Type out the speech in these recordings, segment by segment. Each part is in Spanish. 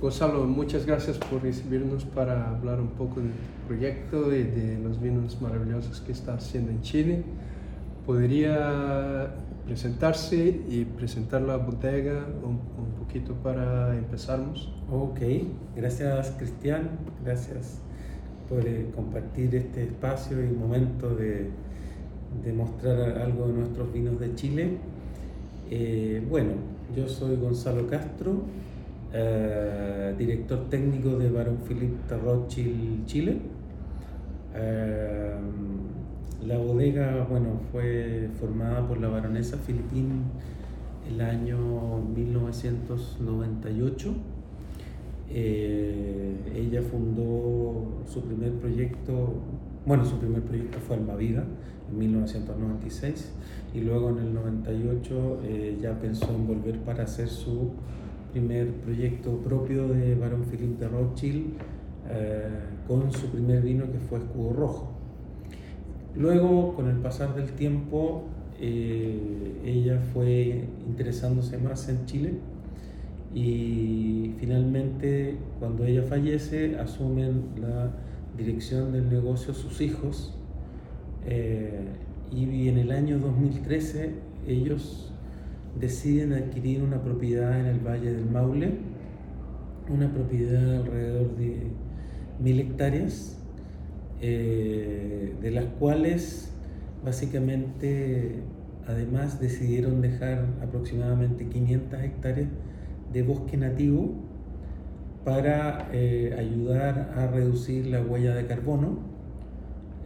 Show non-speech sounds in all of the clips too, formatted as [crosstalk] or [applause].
Gonzalo, muchas gracias por recibirnos para hablar un poco del proyecto y de los vinos maravillosos que está haciendo en Chile. ¿Podría presentarse y presentar la bodega un, poquito para empezarnos? Ok, gracias Cristian, gracias por eh, compartir este espacio y momento de, de, mostrar algo de nuestros vinos de Chile. Eh, bueno, yo soy Gonzalo Castro, eh, director técnico de Barón Philippe Rothschild Chile. Eh, la bodega bueno, fue formada por la baronesa Filipín el año 1998. Eh, ella fundó su primer proyecto, bueno, su primer proyecto fue Almavida en 1996 y luego en el 98 ya pensó en volver para hacer su primer proyecto propio de Barón Philippe de Rothschild eh, con su primer vino que fue Escudo Rojo. Luego, con el pasar del tiempo, eh, ella fue interesándose más en Chile y finalmente cuando ella fallece asumen la dirección del negocio sus hijos eh, y en el año 2013 ellos deciden adquirir una propiedad en el Valle del Maule, una propiedad de alrededor de mil hectáreas, eh, de las cuales básicamente además decidieron dejar aproximadamente 500 hectáreas de bosque nativo para eh, ayudar a reducir la huella de carbono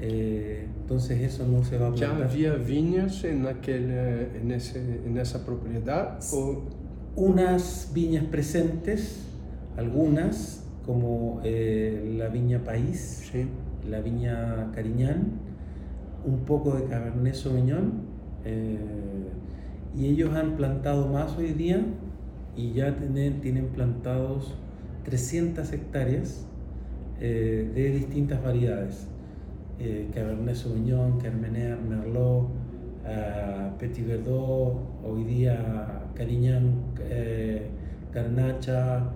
eh, entonces eso no se va a plantar. ¿Ya había viñas en, aquel, eh, en, ese, en esa propiedad? O... Unas viñas presentes, algunas, como eh, la viña País, la viña Cariñán, un poco de Cabernet Sauvignon, y ellos han plantado más hoy día y ya tienen, tienen plantados 300 hectáreas de distintas variedades eh, Cabernet Sauvignon, Carmener, Merlot, eh, Petit Verdot, hoy día Carignan, eh, Garnacha,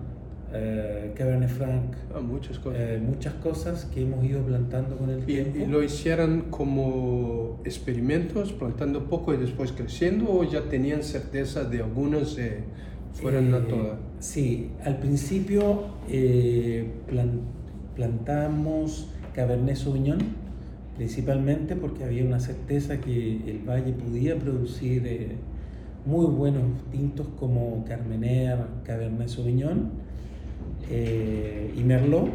eh, Cabernet Franc. Ah, muchas cosas. muchas cosas que hemos ido plantando con el tiempo. ¿Y lo hicieron como experimentos, plantando poco y después creciendo, o ya tenían certeza de algunas fueran a todas? Sí, al principio plantamos Cabernet Sauvignon principalmente porque había una certeza que el valle podía producir eh, muy buenos tintos como Carmener, Cabernet Sauvignon eh, y Merlot.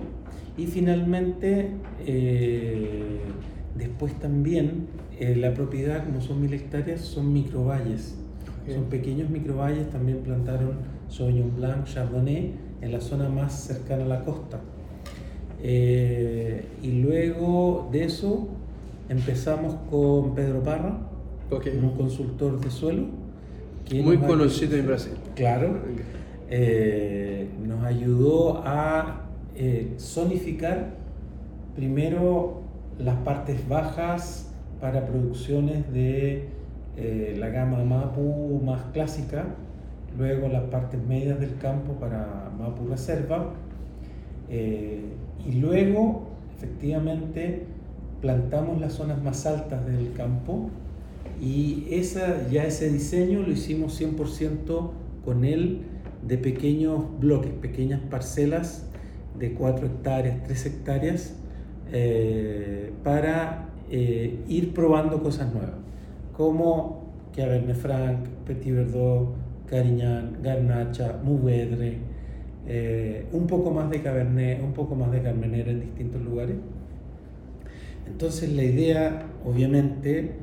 Y finalmente, eh, después también, la propiedad, como son mil hectáreas, son microvalles. Son pequeños microvalles, también plantaron Sauvignon Blanc, Chardonnay en la zona más cercana a la costa. Eh, y luego de eso empezamos con Pedro Parra, un consultor de suelo. Muy conocido en Brasil. Claro. Eh, nos ayudó a eh, zonificar primero las partes bajas para producciones de la gama Mapu más clásica, luego las partes medias del campo para Mapu Reserva y luego, efectivamente, plantamos las zonas más altas del campo y esa, ya ese diseño lo hicimos 100% con él de pequeños bloques, pequeñas parcelas de 4 hectáreas, 3 hectáreas, eh, para eh, ir probando cosas nuevas, como Cabernet Franc, Petit Verdot, Carignan, Garnacha, Mouvedre, eh, un poco más de Cabernet, un poco más de Carmenera en distintos lugares. Entonces la idea, obviamente,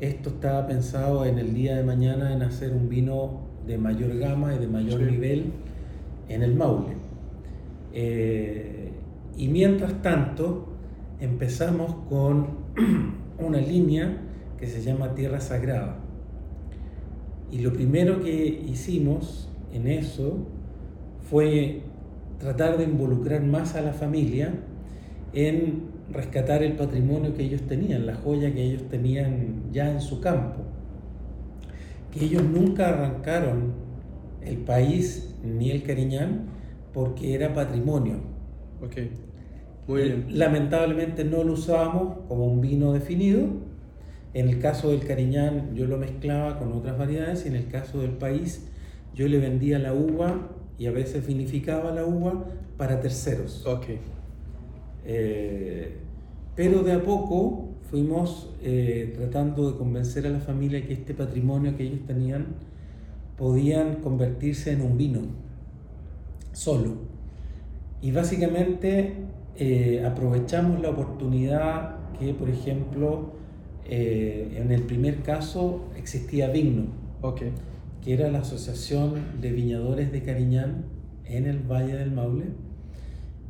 esto estaba pensado en el día de mañana en hacer un vino de mayor gama y de mayor nivel en el Maule. Eh, y mientras tanto, empezamos con [clears throat] una línea que se llama Tierra Sagrada. Y lo primero que hicimos en eso fue tratar de involucrar más a la familia en rescatar el patrimonio que ellos tenían, la joya que ellos tenían ya en su campo. Que ellos nunca arrancaron el país ni el Cariñán, porque era patrimonio. Ok, muy bien. Lamentablemente no lo usábamos como un vino definido. En el caso del Cariñán yo lo mezclaba con otras variedades y en el caso del país yo le vendía la uva y a veces vinificaba la uva para terceros. Ok. Eh, pero de a poco fuimos eh, tratando de convencer a la familia que este patrimonio que ellos tenían podían convertirse en un vino solo. Y básicamente eh, aprovechamos la oportunidad que, por ejemplo, en el primer caso existía Vigno, okay. Que era la Asociación de Viñadores de Cariñán en el Valle del Maule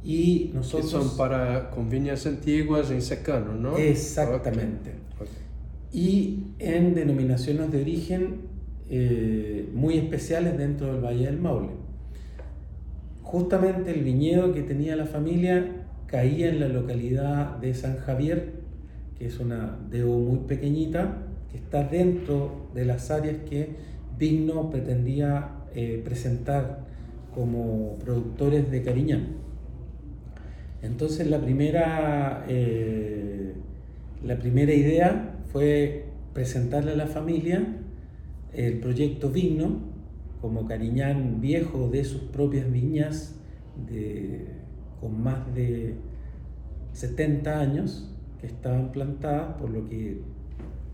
y nosotros... Que son para con viñas antiguas en secano, ¿no? Exactamente. Y en denominaciones de origen eh, muy especiales dentro del Valle del Maule. Justamente el viñedo que tenía la familia caía en la localidad de San Javier, que es una debo muy pequeñita, que está dentro de las áreas que Vigno pretendía eh, presentar como productores de Cariñán. Entonces la primera, eh, la primera idea fue presentarle a la familia el proyecto Vigno como Cariñán viejo de sus propias viñas con más de 70 años que estaban plantadas, por lo que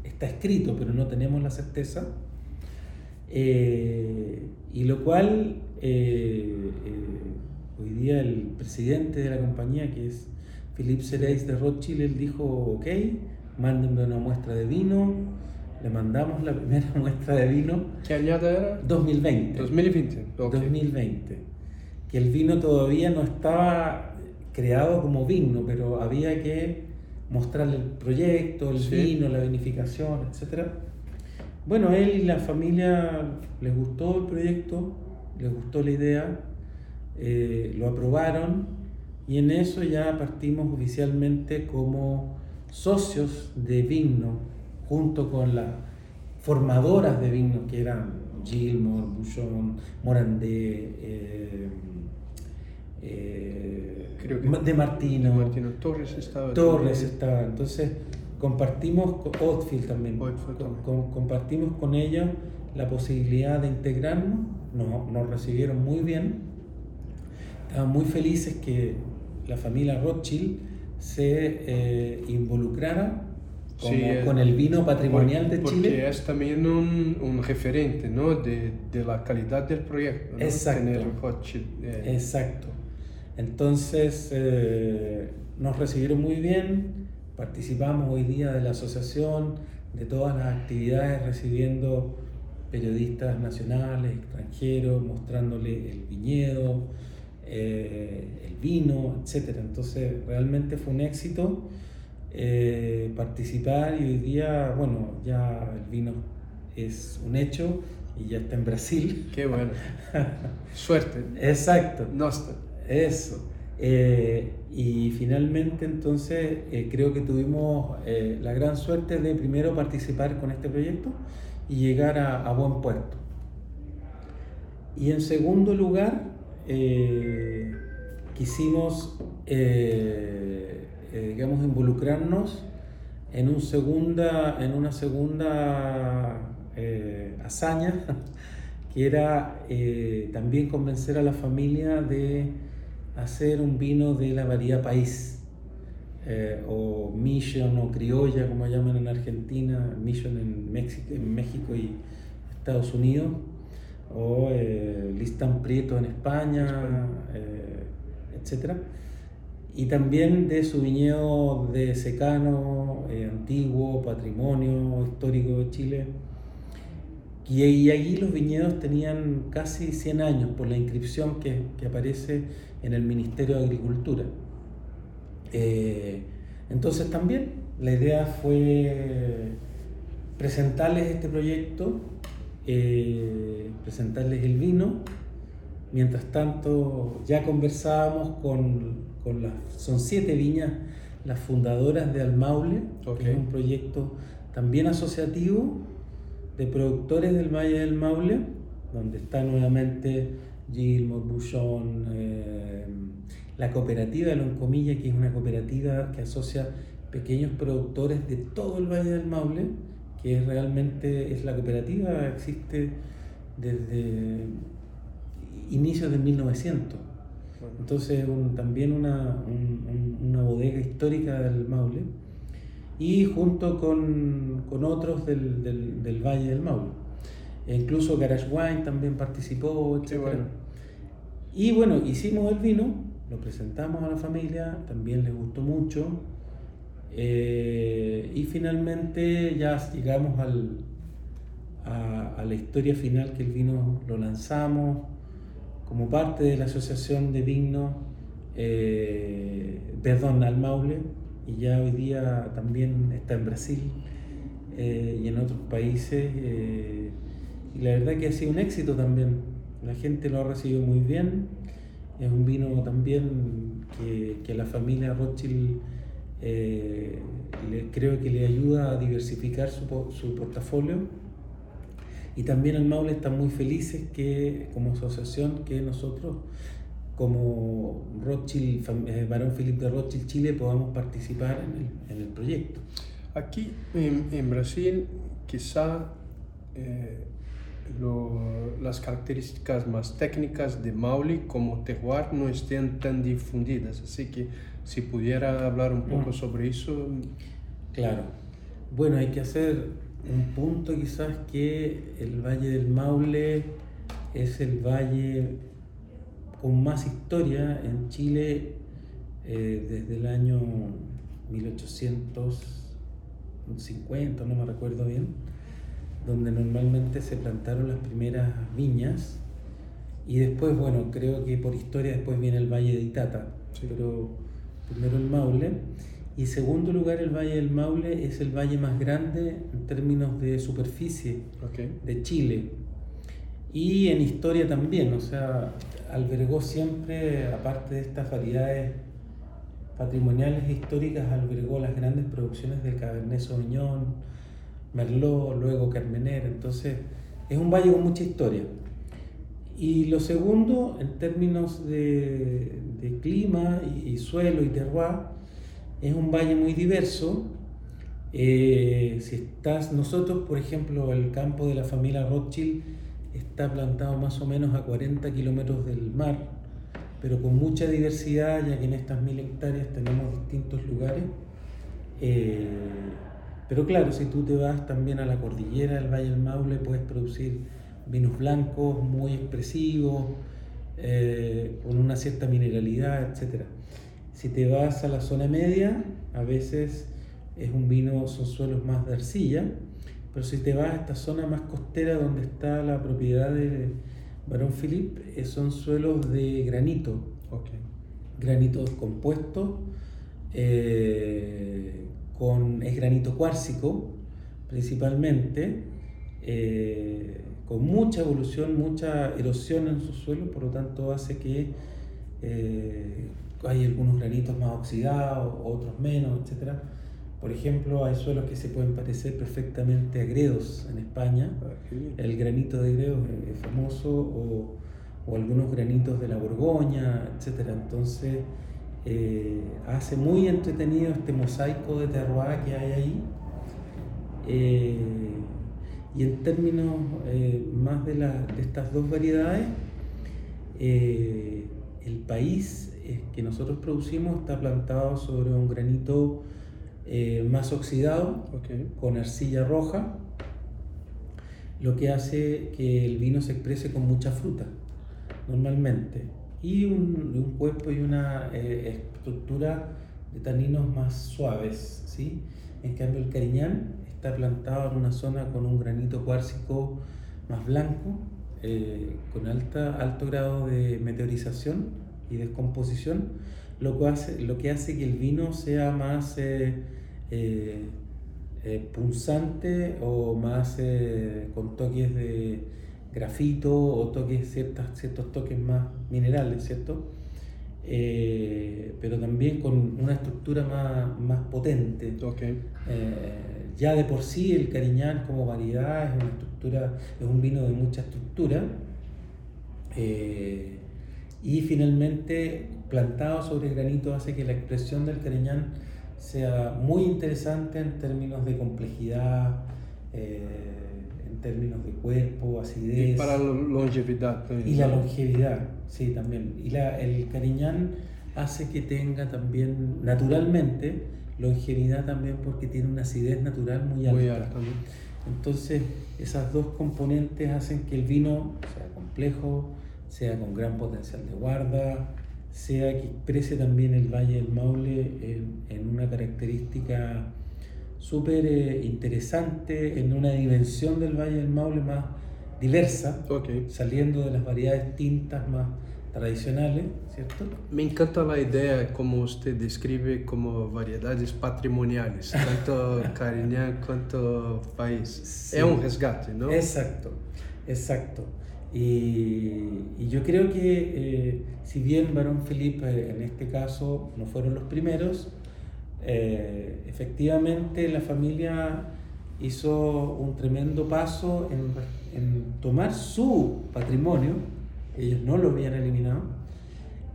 está escrito, pero no tenemos la certeza. Eh, y lo cual eh, Hoy día el presidente de la compañía, que es Philippe Sereis de Rothschild, él dijo, ok, mándenme una muestra de vino. Le mandamos la primera [laughs] muestra de vino. ¿Qué año era? 2020. 2020. 2020. Que el vino todavía no estaba creado como vino, pero había que mostrarle el proyecto, el vino, la vinificación, etc. Bueno, él y la familia les gustó el proyecto, les gustó la idea eh, lo aprobaron y en eso ya partimos oficialmente como socios de Vigno, junto con las formadoras de Vigno que eran Gilmore, Bouchon, Morandé, eh, eh, Creo que de Martino. Martino Torres estaba. Torres estaba. Entonces compartimos con Oatfield también, compartimos con ella la posibilidad de integrarnos, nos, nos recibieron muy bien estaban muy felices que la familia Rothschild se eh, involucrara con el vino patrimonial de Chile. Porque es también un, un referente ¿no? de, de, la calidad del proyecto. Exacto. Eh. Exacto. Entonces eh, nos recibieron muy bien, participamos hoy día de la asociación, de todas las actividades, recibiendo periodistas nacionales, extranjeros, mostrándole el viñedo, eh, el vino, etc. Entonces realmente fue un éxito eh, participar y hoy día, bueno, ya el vino es un hecho y ya está en Brasil. Qué bueno. [laughs] Suerte. Exacto. No está. Eso. Eh, y finalmente entonces creo que tuvimos la gran suerte de primero participar con este proyecto y llegar a, a buen puerto. Y en segundo lugar, eh, quisimos, eh, eh, digamos, involucrarnos en, un segunda, en una segunda hazaña, [laughs] que era también convencer a la familia de hacer un vino de la variedad país. o mission o criolla, como llaman en Argentina, mission en México, en México y Estados Unidos, o eh, Listán Prieto en España, eh, etc. Y también de su viñedo de secano, eh, antiguo, patrimonio histórico de Chile. Y, y, allí los viñedos tenían casi 100 años por la inscripción que, que aparece en el Ministerio de Agricultura. Eh, entonces también la idea fue presentarles este proyecto eh, presentarles el vino. Mientras tanto, ya conversábamos con, con las, son siete viñas, las fundadoras de Almaule, que es un proyecto también asociativo de productores del Valle del Maule, donde está nuevamente Gilmore, Bouchon, eh, la cooperativa de Loncomilla, que es una cooperativa que asocia pequeños productores de todo el Valle del Maule, que es realmente es la cooperativa, existe desde inicios de 1900. Entonces también una, una, bodega histórica del Maule y junto con, con otros del, del, del, Valle del Maule. E incluso Garage Wine también participó, etc. Y bueno, hicimos el vino, lo presentamos a la familia, también les gustó mucho. Eh, y finalmente ya llegamos al, a, a, la historia final que el vino lo lanzamos como parte de la Asociación de Vinos, eh, perdón, al Maule, y ya hoy día también está en Brasil eh, y en otros países. y la verdad que ha sido un éxito también la gente lo ha recibido muy bien. Es un vino también que, que la familia Rothschild eh, creo que le ayuda a diversificar su, su portafolio. Y también el Maule está muy felices que como asociación que nosotros como Rothschild, eh, Barón Felipe de Rothschild Chile podamos participar en el, en el proyecto. Aquí en, en Brasil quizá eh, las características más técnicas de Mauli como terroir no estén tan difundidas. Así que si pudiera hablar un poco mm. sobre eso. Claro. Bueno, hay que hacer un punto quizás que el Valle del Maule es el valle con más historia en Chile eh, desde el año 1850, no me recuerdo bien donde normalmente se plantaron las primeras viñas. Y después, bueno, creo que por historia después viene el Valle de Itata, pero primero el Maule. Y segundo lugar, el Valle del Maule es el valle más grande en términos de superficie de Chile. Y en historia también, o sea, albergó siempre, aparte de estas variedades patrimoniales e históricas, albergó las grandes producciones del Cabernet Sauvignon, Merlot, luego Carmener, entonces es un valle con mucha historia. Y lo segundo, en términos de, clima y, suelo y terroir, es un valle muy diverso. Eh, si estás, nosotros, por ejemplo, el campo de la familia Rothschild está plantado más o menos a 40 kilómetros del mar, pero con mucha diversidad, ya que en estas mil hectáreas tenemos distintos lugares. Eh, pero claro, si tú te vas también a la cordillera del Valle del Maule, puedes producir vinos blancos muy expresivos, eh, con una cierta mineralidad, etc. Si te vas a la zona media, a veces es un vino, son suelos más de arcilla, pero si te vas a esta zona más costera donde está la propiedad de Barón Philip, eh, son suelos de granito, okay. granitos compuestos. Eh, con, es granito cuárcico principalmente, eh, con mucha evolución, mucha erosión en su suelo, por lo tanto hace que eh, hay algunos granitos más oxidados, otros menos, etc. Por ejemplo, hay suelos que se pueden parecer perfectamente a gredos en España. Ah, El granito de gredos es famoso, o, o algunos granitos de la Borgoña, etc. Entonces, eh, hace muy entretenido este mosaico de terroir que hay ahí. Eh, y en términos eh, más de, de, estas dos variedades, el país que nosotros producimos está plantado sobre un granito más oxidado, con arcilla roja, lo que hace que el vino se exprese con mucha fruta, normalmente y un, un cuerpo y una eh, estructura de taninos más suaves. ¿sí? En cambio, el cariñán está plantado en una zona con un granito cuárcico más blanco, eh, con alta, alto grado de meteorización y descomposición, lo que hace, lo que, hace que el vino sea más eh, punzante o más con toques de grafito o toques, ciertas, ciertos toques más minerales, ¿cierto? Eh, pero también con una estructura más, más potente. Okay. Eh, ya de por sí el cariñán como variedad es una estructura, es un vino de mucha estructura, Eh, y finalmente, plantado sobre granito hace que la expresión del Cariñán sea muy interesante en términos de complejidad, eh, en términos de cuerpo, acidez. Y para la longevidad también. Y la longevidad, sí, también. Y la, el Cariñán hace que tenga también, naturalmente, longevidad también porque tiene una acidez natural muy alta. Muy alta Entonces, esas dos componentes hacen que el vino sea complejo, sea con gran potencial de guarda, sea que exprese también el Valle del Maule en, una característica súper eh, interesante, en una dimensión del Valle del Maule más diversa, saliendo de las variedades tintas más tradicionales, ¿cierto? Me encanta la idea como usted describe como variedades patrimoniales, [laughs] tanto Cariñán cuanto país. Es un resgate, ¿no? Exacto, exacto. Y, yo creo que eh, si bien Barón Felipe en este caso no fueron los primeros, eh, efectivamente la familia hizo un tremendo paso en, en, tomar su patrimonio, ellos no lo habían eliminado,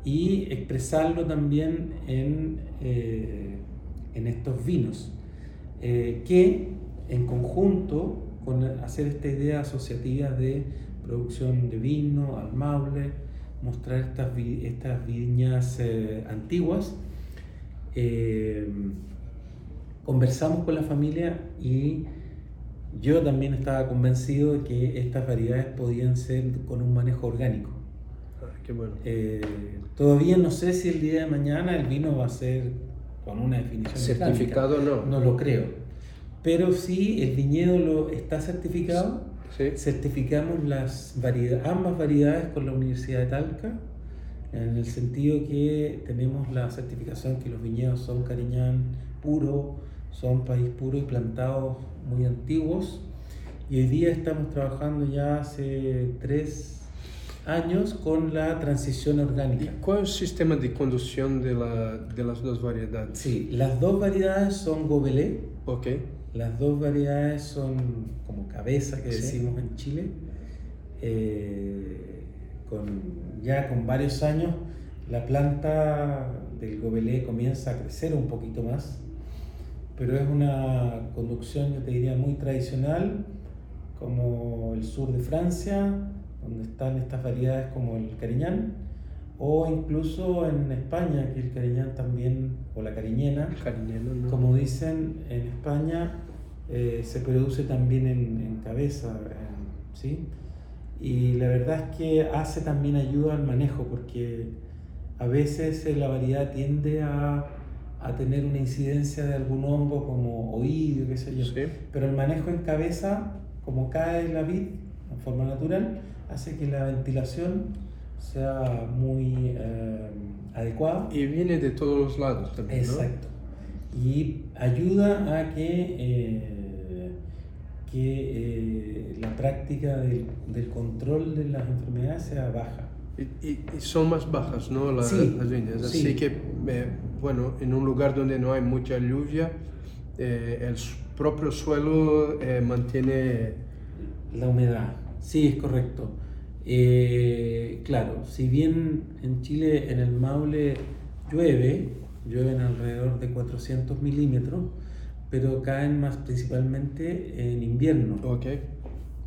y expresarlo también en, eh, en estos vinos, que en conjunto con hacer esta idea asociativa de producción de vino, al maule, mostrar estas, estas viñas eh, antiguas. Eh, conversamos con la familia y yo también estaba convencido de que estas variedades podían ser con un manejo orgánico. Ah, qué bueno. Eh, todavía no sé si el día de mañana el vino va a ser con una definición certificado o no. No lo creo. Pero sí, el viñedo lo está certificado certificamos las variedades, ambas variedades con la Universidad de Talca, en el sentido que tenemos la certificación que los viñedos son cariñán puro, son país puro y plantados muy antiguos. Y hoy día estamos trabajando ya hace tres años con la transición orgánica. ¿Y cuál es el sistema de conducción de, la, de las dos variedades? Sí, las dos variedades son Gobelé. Okay las dos variedades son como cabeza que decimos en Chile, eh, con, ya con varios años la planta del gobelé comienza a crecer un poquito más, pero es una conducción, yo te diría, muy tradicional, como el sur de Francia, donde están estas variedades como el cariñán, o incluso en España, que el cariñán también, o la cariñena, como dicen en España, eh, se produce también en, cabeza, eh, ¿sí? Y la verdad es que hace también ayuda al manejo, porque a veces eh, la variedad tiende a, a tener una incidencia de algún hongo como oído, qué sé yo. Pero el manejo en cabeza, como cae la vid en forma natural, hace que la ventilación sea muy eh, adecuada. Y viene de todos los lados también. Exacto. Y ayuda a que, eh, que eh, la práctica del, del, control de las enfermedades sea baja. Y, y, son más bajas, ¿no? Las, las líneas. Así que, bueno, en un lugar donde no hay mucha lluvia, el propio suelo mantiene... La humedad. Sí, es correcto. Eh, claro, si bien en Chile, en el Maule, llueve, llueven alrededor de 400 milímetros, pero caen más principalmente en invierno. Ok,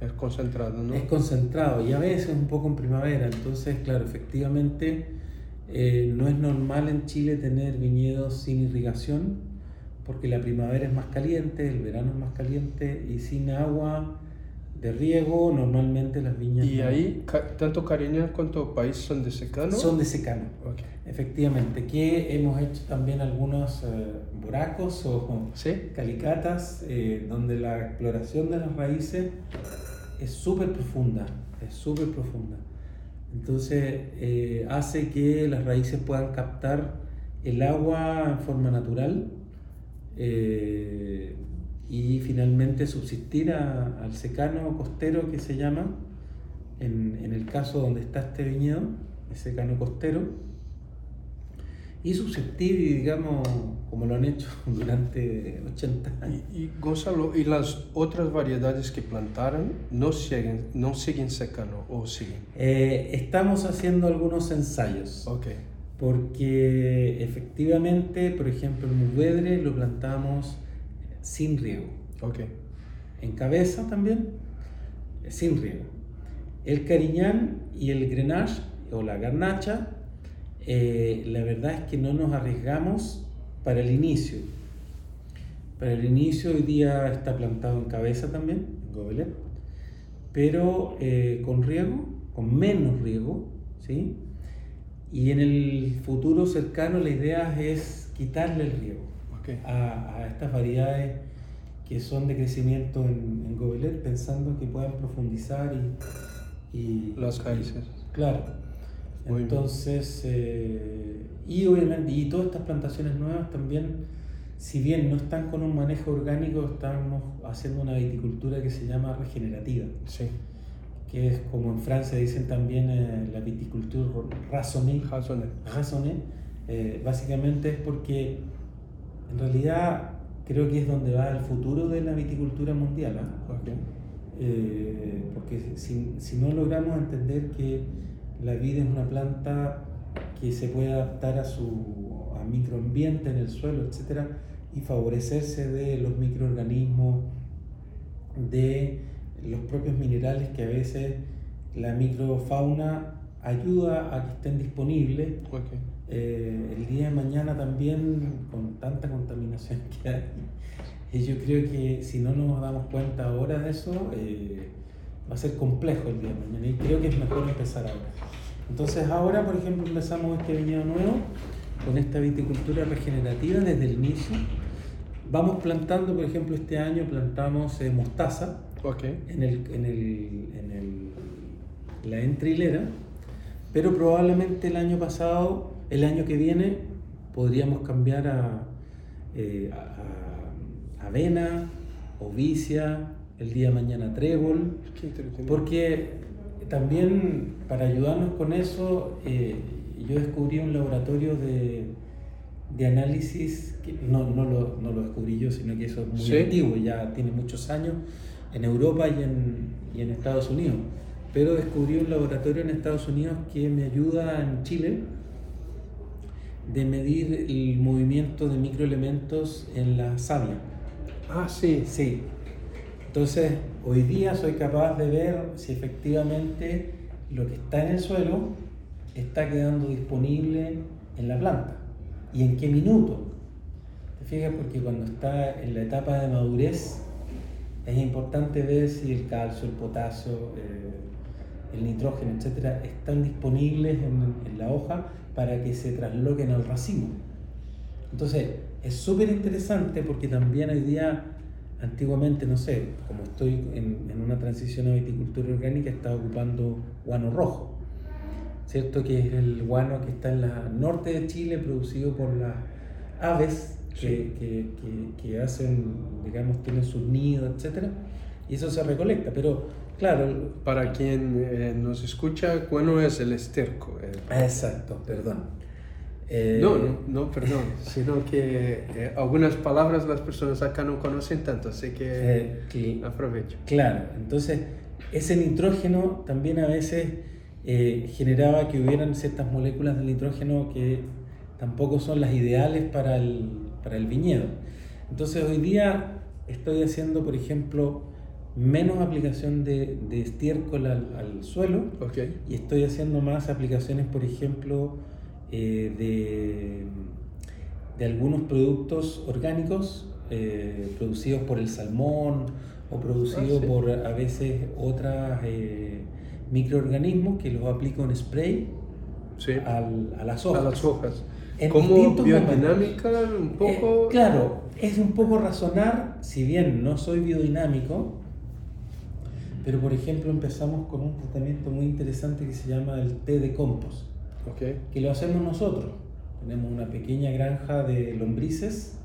es concentrado, ¿no? Es concentrado y a veces un poco en primavera, entonces, claro, efectivamente eh, no es normal en Chile tener viñedos sin irrigación, porque la primavera es más caliente, el verano es más caliente y sin agua de riego, normalmente las viñas... ¿Y ahí tanto Cariñas cuanto País son de secano? Son de secano, efectivamente, que hemos hecho también algunos eh, buracos o calicatas, eh, donde la exploración de las raíces es súper profunda, es súper profunda. Entonces eh, hace que las raíces puedan captar el agua en forma natural y finalmente subsistir al secano costero que se llama, en, en, el caso donde está este viñedo, el secano costero. y susceptible, digamos, como lo han hecho [laughs] durante 80 años. Y, y Gonzalo, ¿y las otras variedades que plantaron no siguen, no siguen secando o siguen? Eh, estamos haciendo algunos ensayos. Ok. Porque efectivamente, por ejemplo, el muvedre lo plantamos sin riego. Ok. En cabeza también, sin riego. El cariñán y el grenache o la garnacha, eh, la verdad es que no nos arriesgamos para el inicio. Para el inicio hoy día está plantado en cabeza también, en gobelet, pero eh, con riego, con menos riego, ¿sí? Y en el futuro cercano la idea es quitarle el riego okay. a, a, estas variedades que son de crecimiento en, en gobelet, pensando que puedan profundizar y... y Las raíces. Claro. Muy Entonces, eh, y obviamente, y todas estas plantaciones nuevas también, si bien no están con un manejo orgánico, estamos haciendo una viticultura que se llama regenerativa, Sí. que es como en Francia dicen también eh, la viticultura raisonnée. Raisonnée, eh, básicamente es porque en realidad creo que es donde va el futuro de la viticultura mundial. ¿ah? Eh, porque si, si no logramos entender que la vid es una planta que se puede adaptar a su a microambiente en el suelo, etcétera, y favorecerse de los microorganismos, de los propios minerales que a veces la microfauna ayuda a que estén disponibles. Ok. Eh, el día de mañana también, con tanta contaminación que hay, y yo creo que si no nos damos cuenta ahora de eso, eh, va a ser complejo el día de mañana y creo que es mejor empezar ahora. Entonces ahora, por ejemplo, empezamos este viñedo nuevo con esta viticultura regenerativa desde el inicio. Vamos plantando, por ejemplo, este año plantamos eh, mostaza Ok. en, el, en, el, en el- la entrilera, pero probablemente el año pasado, el año que viene, podríamos cambiar a, eh, a- a avena, ovicia, el día de mañana trébol, porque también para ayudarnos con eso, eh, yo descubrí un laboratorio de, de análisis, que no, no, lo, no lo descubrí yo, sino que eso es muy ¿Sí? antiguo, ya tiene muchos años en Europa y en, y en Estados Unidos. Pero descubrí un laboratorio en Estados Unidos que me ayuda en Chile de medir el movimiento de microelementos en la savia. Ah, sí. Sí. Entonces, hoy día soy capaz de ver si efectivamente lo que está en el suelo está quedando disponible en la planta y en qué minuto. ¿Te fijas? Porque cuando está en la etapa de madurez es importante ver si el calcio, el potasio, eh, el nitrógeno, etcétera, están disponibles en, en la hoja para que se trasloquen al racimo. Entonces, es súper interesante porque también hoy día, antiguamente, no sé, como estoy en, en una transición a viticultura orgánica, estaba ocupando guano rojo, ¿cierto? Que es el guano que está en la norte de Chile, producido por las aves que, Sí. que, que- que hacen, digamos, tienen sus nidos, etcétera, y eso se recolecta. Pero, claro, Para quien eh, nos escucha, ¿cuándo es el esterco? Eh, exacto, perdón. Eh, no, no, no, perdón, [laughs] sino que eh, algunas palabras las personas acá no conocen tanto, así que eh, que- aprovecho. Claro, entonces ese nitrógeno también a veces eh, generaba que hubieran ciertas moléculas del nitrógeno que tampoco son las ideales para el, para el viñedo. Entonces hoy día estoy haciendo, por ejemplo, menos aplicación de, de estiércol al, al suelo y estoy haciendo más aplicaciones, por ejemplo, eh, de, de algunos productos orgánicos eh, producidos por el salmón o producidos Ah, sí. por a veces otros microorganismos que los aplico en spray sí, al- a las a hojas. las hojas. En Como distintos biodinámica, un Eh, poco... claro, es un poco razonar, si bien no soy biodinámico, pero por ejemplo empezamos con un tratamiento muy interesante que se llama el té de compost, Ok, que lo hacemos nosotros. Tenemos una pequeña granja de lombrices,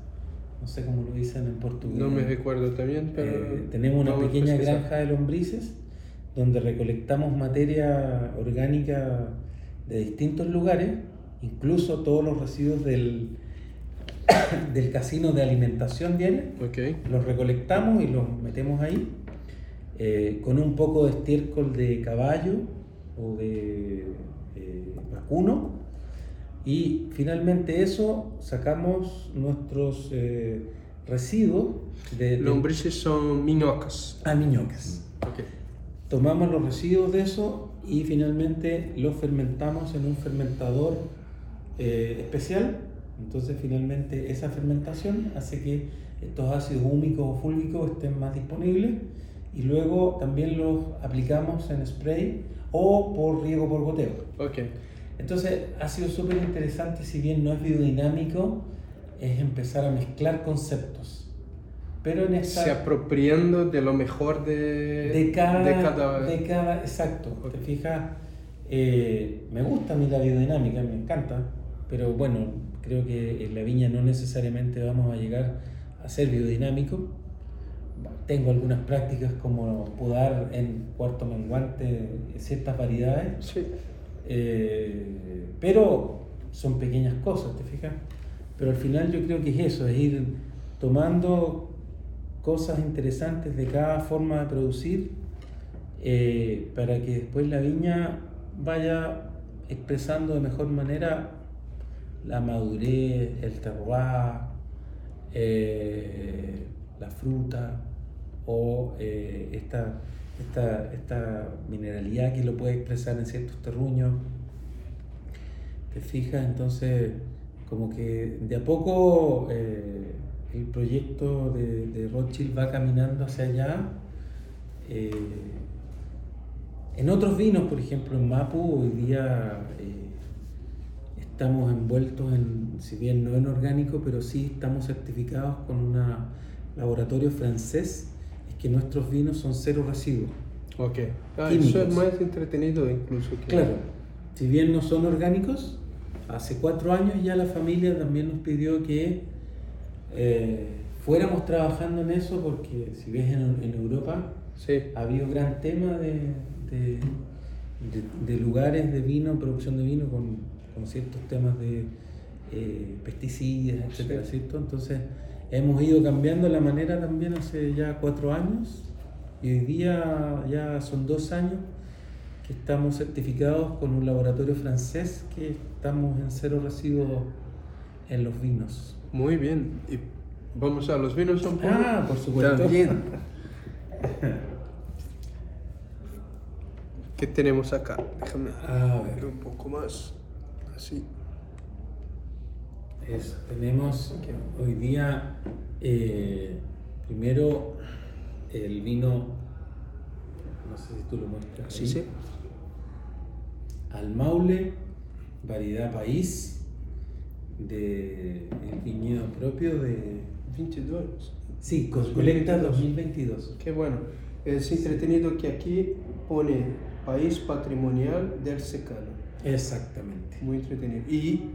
no sé cómo lo dicen en portugués. no me recuerdo también, pero... Eh, tenemos una pequeña granja de lombrices donde recolectamos materia orgánica de distintos lugares incluso todos los residuos del, [coughs] del casino de alimentación vienen, Ok. los recolectamos y los metemos ahí eh, con un poco de estiércol de caballo o de eh, vacuno y finalmente eso sacamos nuestros eh, residuos de, de Lombrices son minhocas. a miñocas. Ok. Tomamos los residuos de eso y finalmente los fermentamos en un fermentador eh, especial. Entonces finalmente esa fermentación hace que estos ácidos húmicos o fúlvicos estén más disponibles y luego también los aplicamos en spray o por riego por goteo. Ok. Entonces ha sido súper interesante, si bien no es biodinámico, es empezar a mezclar conceptos. Pero en esta... Se apropiando de lo mejor de, de cada, de cada- de cada- exacto. Ok. Te fijas, Eh, me gusta a mí la biodinámica, me encanta, pero bueno, creo que en la viña no necesariamente vamos a llegar a ser biodinámico. Tengo algunas prácticas como podar en cuarto menguante ciertas variedades, Sí. eh, pero son pequeñas cosas, ¿te fijas? Pero al final yo creo que es eso, es ir tomando cosas interesantes de cada forma de producir eh, para que después la viña vaya expresando de mejor manera la madurez, el terroir, eh, la fruta o eh, esta, esta, esta mineralidad que lo puede expresar en ciertos terruños. ¿Te fijas? Entonces, como que de a poco eh, el proyecto de, Rothschild va caminando hacia allá. Eh, en otros vinos, por ejemplo, en Mapu, hoy día eh, estamos envueltos en, si bien no en orgánico, pero sí estamos certificados con un laboratorio francés, que nuestros vinos son cero residuos. Ok. Ah, eso es más entretenido incluso que... Claro, si bien no son orgánicos, hace cuatro años ya la familia también nos pidió que eh, fuéramos trabajando en eso, porque si ves en, en Europa Sí. ha habido gran tema de, de, de- de lugares de vino, producción de vino con, con ciertos temas de eh, pesticidas, etcétera, Sí. ¿cierto? Entonces hemos ido cambiando la manera también hace ya cuatro años y hoy día ya son dos años que estamos certificados con un laboratorio francés que estamos en cero residuos en los vinos. Muy bien. Y vamos a los vinos un poco. Ah, por supuesto. También. ¿Qué tenemos acá? Déjame A ver un poco más. Así. Eso, tenemos hoy día eh, primero el vino, no sé si tú lo muestras. Sí, ahí. sí. Al Maule, variedad país, de el viñedo propio de. 22. Sí, Coscolecta 2022. Qué bueno. Es entretenido que aquí pone país patrimonial del secano. Exactamente. Muy entretenido. Y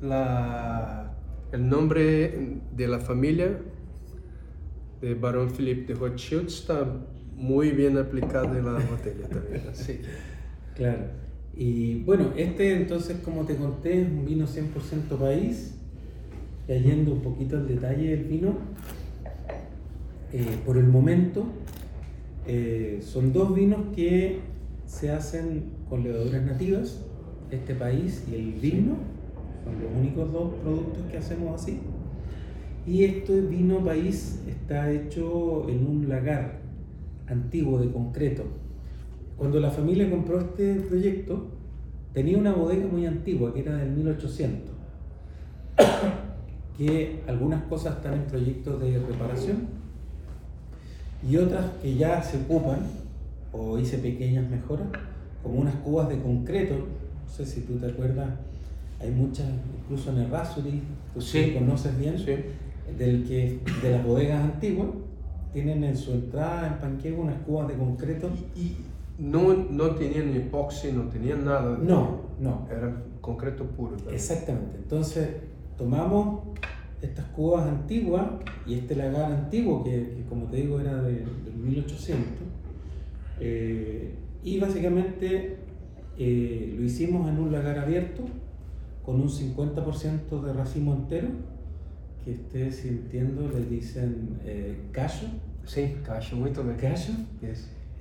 la, el nombre de la familia de Barón Philippe de Rothschild está muy bien aplicado en la botella también. Que, Claro. Y bueno, este entonces, como te conté, es un vino 100% país. Ya yendo un poquito al detalle del vino, eh, por el momento eh, son dos vinos que se hacen con levaduras nativas, este país y el vino, los únicos dos productos que hacemos así. Y este vino país está hecho en un lagar antiguo de concreto. Cuando la familia compró este proyecto, tenía una bodega muy antigua, que era del 1800, que algunas cosas están en proyectos de reparación y otras que ya se ocupan, o hice pequeñas mejoras, como unas cubas de concreto, no sé si tú te acuerdas, hay muchas, incluso en el Rasuri, tú Sí. que conoces bien, sí. del que, de las bodegas antiguas, tienen en su entrada en Panqueo unas cubas de concreto. Y no, no tenían epoxi, no tenían nada. de- No, no, Era concreto puro. Exactamente. Entonces, tomamos estas cubas antiguas y este lagar antiguo, que, que como te digo era de, del 1800, eh, y básicamente eh, lo hicimos en un lagar abierto con un 50% de racimo entero, que ustedes sintiendo le dicen eh, callo. Sí, callo, muy bien. Callo.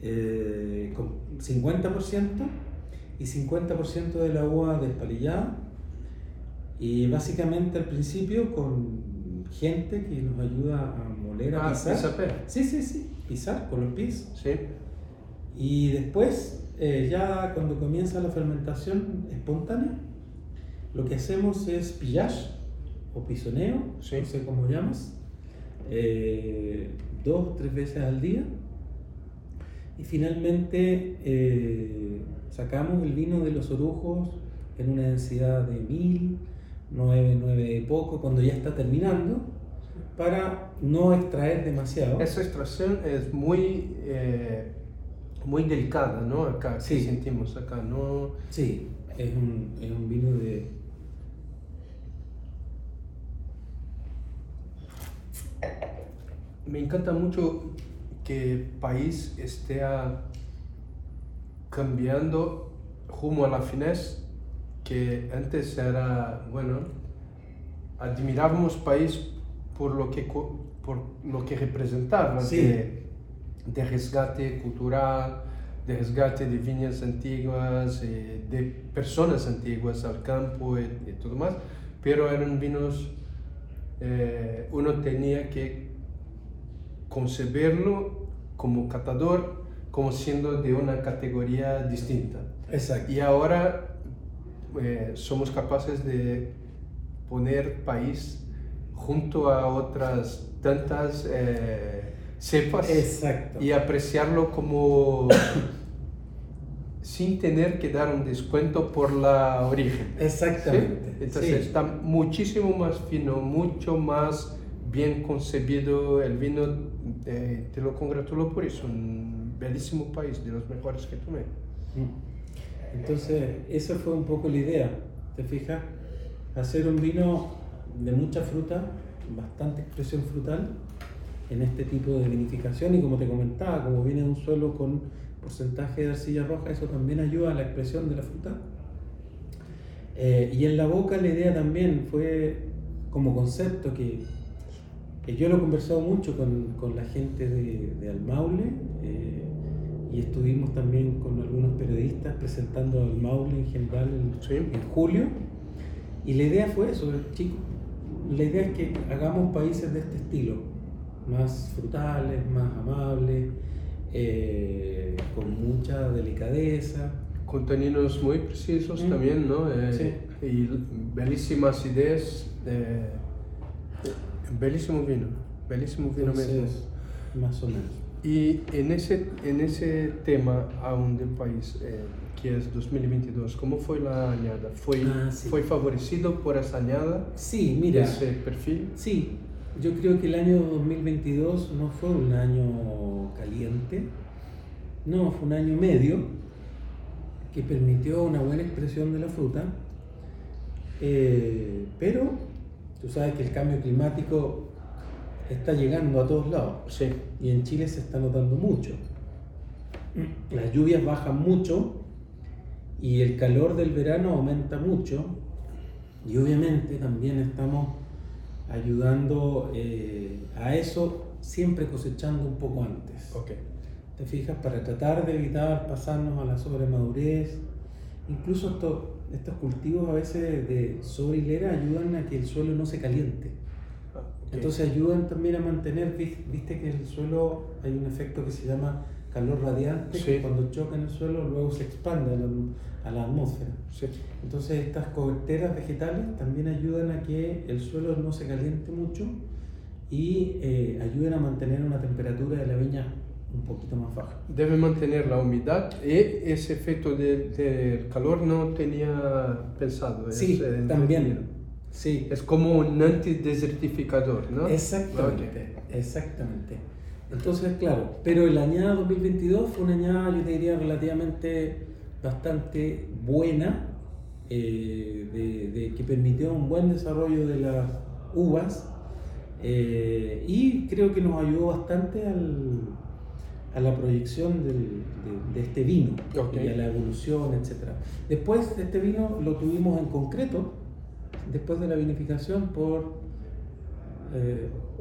Eh, con 50% y 50% de la uva despalillada. Y básicamente al principio con gente que nos ayuda a moler, a Ah, pisar. pisapé. Sí, sí, sí, pisar con los pies. Sí. Y después, eh, ya cuando comienza la fermentación espontánea, lo que hacemos es pillage o pisoneo, Sí. no sé cómo llamas, eh, dos, tres veces al día. Y finalmente eh, sacamos el vino de los orujos en una densidad de 1000, 9, 9 y poco, cuando ya está terminando, para no extraer demasiado. Esa extracción es muy, eh, muy delicada, ¿no? Acá, que Sí. sentimos acá, ¿no? Sí, es un, es un vino de... Me encanta mucho que el país esté cambiando rumbo a la finesse, que antes era, bueno, admirábamos país por lo que, por lo que representaba, Sí. de, de resgate cultural, de resgate de viñas antiguas, eh, de personas antiguas al campo y, y todo más, pero eran vinos, eh, uno tenía que conceberlo como catador como siendo de una categoría distinta. Exacto. Y ahora eh, somos capaces de poner país junto a otras tantas eh, cepas Exacto. y apreciarlo como [coughs] sin tener que dar un descuento por la origen. ¿sí? Exactamente. Entonces sí. está muchísimo más fino, mucho más bien concebido el vino. Eh, te lo congratulo por eso, un bellísimo país, de los mejores que tomé. Mm. Entonces, esa fue un poco la idea, ¿te fijas? Hacer un vino de mucha fruta, bastante expresión frutal, en este tipo de vinificación y como te comentaba, como viene de un suelo con porcentaje de arcilla roja, eso también ayuda a la expresión de la fruta. Eh, y en la boca la idea también fue como concepto que, que yo lo he conversado mucho con, con la gente de, de Almaule eh, y estuvimos también con algunos periodistas presentando Almaule en general en, Sí. en julio. Y la idea fue eso, chicos. La idea es que hagamos países de este estilo, más frutales, más amables, eh, con mucha delicadeza. Con taninos muy precisos Mm. también, ¿no? Eh, Sí. Y bellísimas ideas. eh, bellísimo vino, bellísimo vino. Entonces, más o menos. Y en ese, en ese tema aún del país, eh, que es 2022, ¿cómo fue la añada? ¿Fue, Ah, sí. ¿Fue favorecido por esa añada, Sí, mira, ese perfil? sí, yo creo que el año 2022 no fue un año caliente, no, fue un año medio que permitió una buena expresión de la fruta, eh, pero tú sabes que el cambio climático está llegando a todos lados Sí, y en Chile se está notando mucho. Las lluvias bajan mucho y el calor del verano aumenta mucho y obviamente también estamos ayudando eh, a eso siempre cosechando un poco antes. ok. ¿Te fijas? Para tratar de evitar pasarnos a la sobremadurez. Incluso estos, estos cultivos a veces de sobrehilera ayudan a que el suelo no se caliente. Ah, ok. Entonces ayudan también a mantener, vis- viste que el suelo hay un efecto que se llama calor radiante, Sí. que cuando choca en el suelo luego se expande a la, a la atmósfera. Sí. Entonces estas coberteras vegetales también ayudan a que el suelo no se caliente mucho y eh, ayudan a mantener una temperatura de la viña un poquito más baja. Debe mantener la humedad y ese efecto de- del calor no tenía pensado. es, Sí, eh, también. Sí, Es como un antidesertificador, ¿no? Exactamente, exactamente. Entonces, claro, pero el añada 2022 fue una añada, yo te diría, relativamente bastante buena, eh, de, de- que permitió un buen desarrollo de las uvas eh, y creo que nos ayudó bastante al- a la proyección del- de, de este vino y a la evolución, etc. Después, este vino lo tuvimos en concreto después de la vinificación por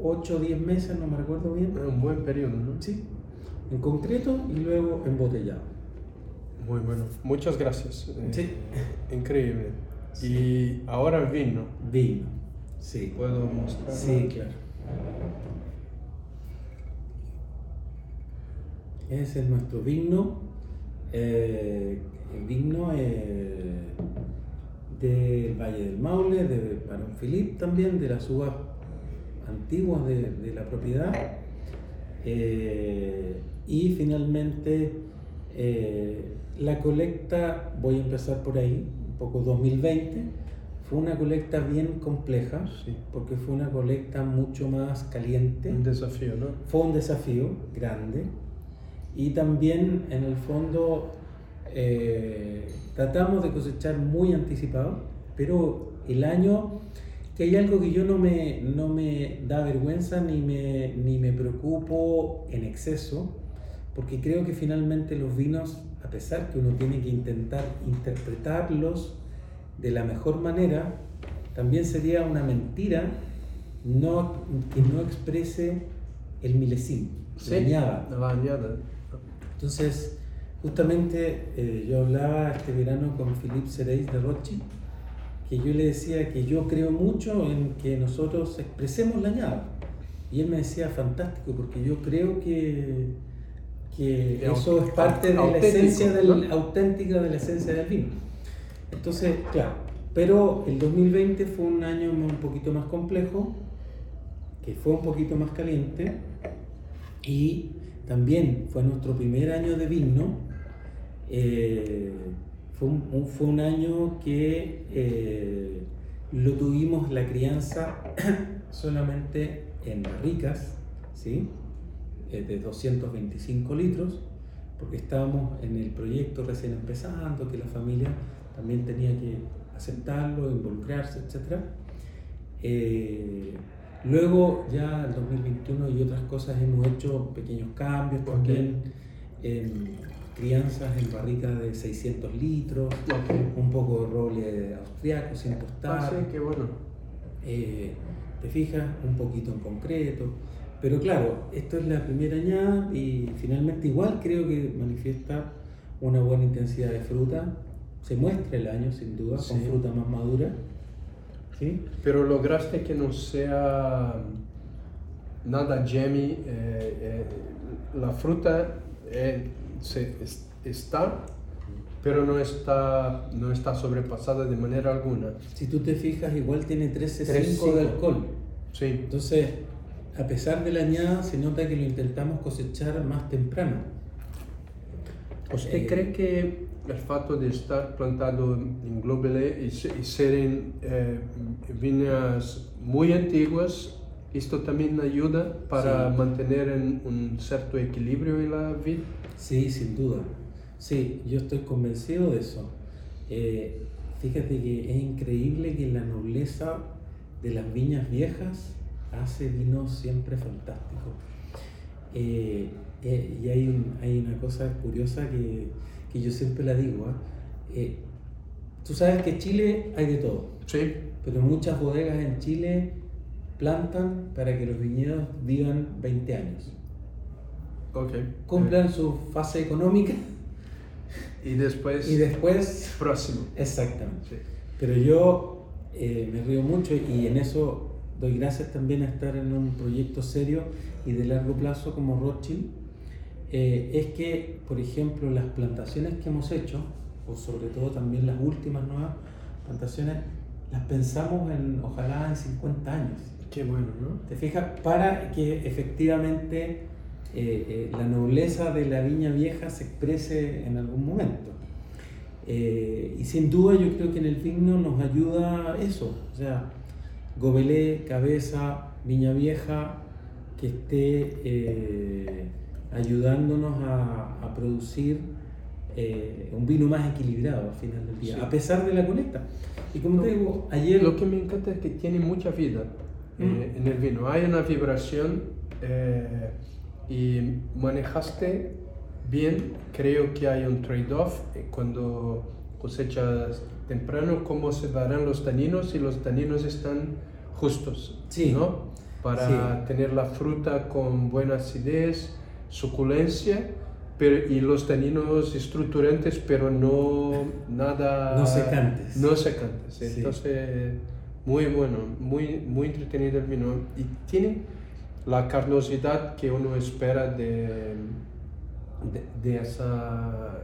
8 o 10 meses, no me recuerdo bien. Un buen periodo, ¿no? Sí, en concreto y luego embotellado. Muy bueno, muchas gracias. Eh, Sí. Increíble. Y ahora el vino. Vino, sí. ¿Puedo mostrar? Sí, claro. Ese es nuestro vino. eh, el vino eh, del Valle del Maule, de Barón Philippe también, de las uvas antiguas de, de la propiedad. Eh, y finalmente eh, la colecta, voy a empezar por ahí, un poco 2020, fue una colecta bien compleja, Sí. porque fue una colecta mucho más caliente. Un desafío, ¿no? Fue un desafío grande y también en el fondo eh, tratamos de cosechar muy anticipado, pero el año, que hay algo que yo no me, no me da vergüenza ni me, ni me preocupo en exceso, porque creo que finalmente los vinos, a pesar que uno tiene que intentar interpretarlos de la mejor manera, también sería una mentira no, que no exprese el milesín, la añada. La añada. Entonces, justamente eh, yo hablaba este verano con Philippe Sereis de Rothschild, que yo le decía que yo creo mucho en que nosotros expresemos la añada. Y él me decía, fantástico, porque yo creo que, que eso es parte de la esencia del, auténtica de la esencia del vino. Entonces, claro, pero el 2020 fue un año un poquito más complejo, que fue un poquito más caliente y también fue nuestro primer año de vino. Eh, fue, un, fue un año que eh, lo tuvimos la crianza [clears throat] solamente en barricas, ¿sí? Eh, de 225 litros, porque estábamos en el proyecto recién empezando, que la familia también tenía que aceptarlo, involucrarse, etc. Luego ya el 2021 y otras cosas hemos hecho pequeños cambios también en crianzas en barricas de 600 litros, Ok. un poco de roble austriaco sin Ah, tostar, sí, qué bueno. eh, te fijas, un poquito en concreto. Pero claro, esto es la primera añada y finalmente igual creo que manifiesta una buena intensidad de fruta. Se muestra el año sin duda, con Sí. fruta más madura. ¿Sí? Pero lograste que no sea nada jammy. eh, eh, la fruta eh, se- es- está, pero no está, no está sobrepasada de manera alguna. Si tú te fijas, igual tiene 13,5 13,5. de alcohol. Sí, Entonces, a pesar de la añada, se nota que lo intentamos cosechar más temprano. ¿Usted Eh, cree que el fato de estar plantado en Globele y, se- y ser en eh, viñas muy antiguas, esto también ayuda para Sí. mantener en un cierto equilibrio en la vida? Sí, sin duda. Sí, yo estoy convencido de eso. Eh, fíjate que es increíble que la nobleza de las viñas viejas hace vinos siempre fantásticos. Eh, eh, y hay, un- hay una cosa curiosa que, que yo siempre la digo. ¿ah? Eh, tú sabes que en Chile hay de todo, Sí, pero muchas bodegas en Chile plantan para que los viñedos vivan 20 años. ok. Cumplan su fase económica Y después, y después próximo. Exactamente. Sí. Pero yo eh, me río mucho y en eso doy gracias también a estar en un proyecto serio y de largo plazo como Rothschild. Eh, es que, por ejemplo, las plantaciones que hemos hecho, o sobre todo también las últimas nuevas plantaciones, las pensamos en ojalá en 50 años. Qué bueno, ¿no? ¿Te fijas? Para que efectivamente eh, eh, la nobleza de la viña vieja se exprese en algún momento. Eh, y sin duda yo creo que en el vino nos ayuda eso, o sea, gobelé, cabeza, viña vieja, que esté ayudándonos a, a producir eh, un vino más equilibrado al final del día, Sí. a pesar de la colecta. Y como te digo, ayer... Lo que me encanta es que tiene mucha vida eh, Mm. en el vino. Hay una vibración eh, y manejaste bien. Creo que hay un trade-off eh, cuando cosechas temprano, cómo se darán los taninos y los taninos están justos, Sí. ¿no? Para tener la fruta con buena acidez, suculencia pero, y los taninos estructurantes, pero no nada... No secantes. No secantes. Sí. Entonces, muy bueno, muy, muy entretenido el vino. Y tiene la carnosidad que uno espera de, de, de esa,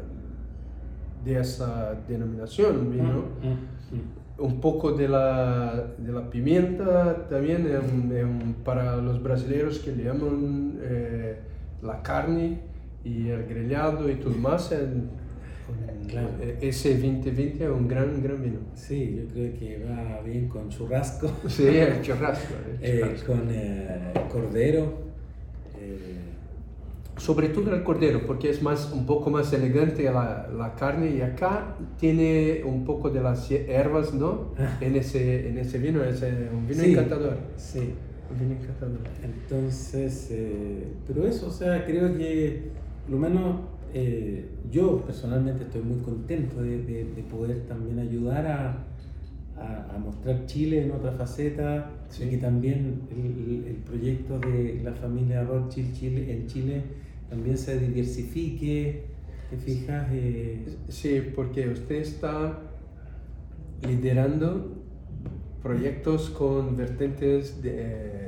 de esa denominación vino. Mm, mm, mm. Un poco de la, de la pimienta también para los brasileños que le llaman eh, la carne y el grillado y todo más. en- Claro. eh, Ese 2020 es un gran, gran vino. Sí, yo creo que va bien con churrasco, Sí, el [laughs] churrasco. el eh, churrasco. con eh, cordero. eh, Sobre todo el cordero, porque es más, un poco más elegante la, la carne y acá tiene un poco de las hierbas, ¿no? En ese, en ese vino, es eh, un vino Sí. encantador. sí, Entonces, eh, pero eso, o sea, creo que lo menos eh, yo personalmente estoy muy contento de, de- de poder también ayudar a, a- a mostrar Chile en otra faceta Sí. y que también el, el proyecto de la familia Rothschild Chile, en Chile también se diversifique, ¿te fijas? Eh, Sí, porque usted está liderando proyectos con vertientes de,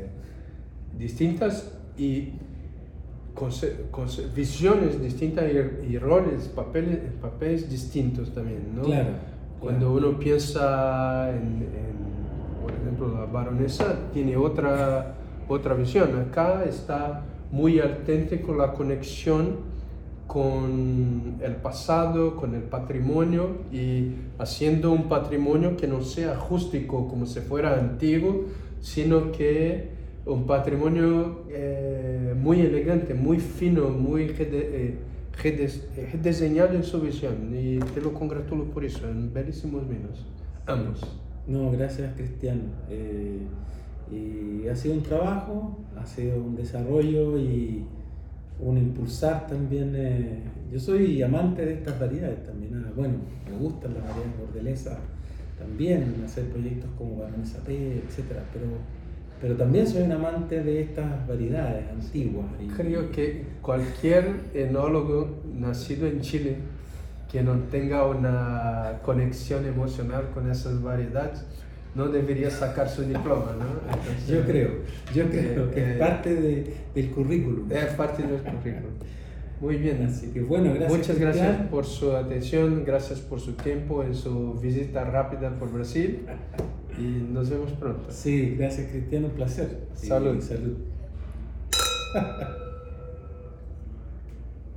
distintas y con, con visiones distintas y, y roles, papeles, papeles distintos también, ¿no? Claro. Cuando uno piensa en, en, por ejemplo, la baronesa, tiene otra, otra visión. Acá está muy atente con la conexión con el pasado, con el patrimonio y haciendo un patrimonio que no sea rústico como si fuera antiguo, sino que un patrimonio eh, muy elegante, muy fino, muy eh, eh, rediseñado en su visión. Y te lo congratulo por eso, en bellísimos vinos, ambos. No, gracias Cristiano. Eh, y ha sido un trabajo, ha sido un desarrollo y un impulsar también. eh, yo soy amante de estas variedades también. ah, bueno, me gustan las variedades bordelesas también, hacer proyectos como Baronesa P, etc. Pero, pero también soy un amante de estas variedades antiguas. Creo que cualquier enólogo nacido en Chile que no tenga una conexión emocional con esas variedades no debería sacar su diploma, ¿no? Entonces, Yo creo, yo creo que Eh, es parte de- del currículum. Es parte del currículum. Muy bien. Así que bueno, gracias. Muchas gracias por su atención, gracias por su tiempo en su visita rápida por Brasil y nos vemos pronto. Sí, gracias Cristiano, un placer. Salud. Y salud. [laughs]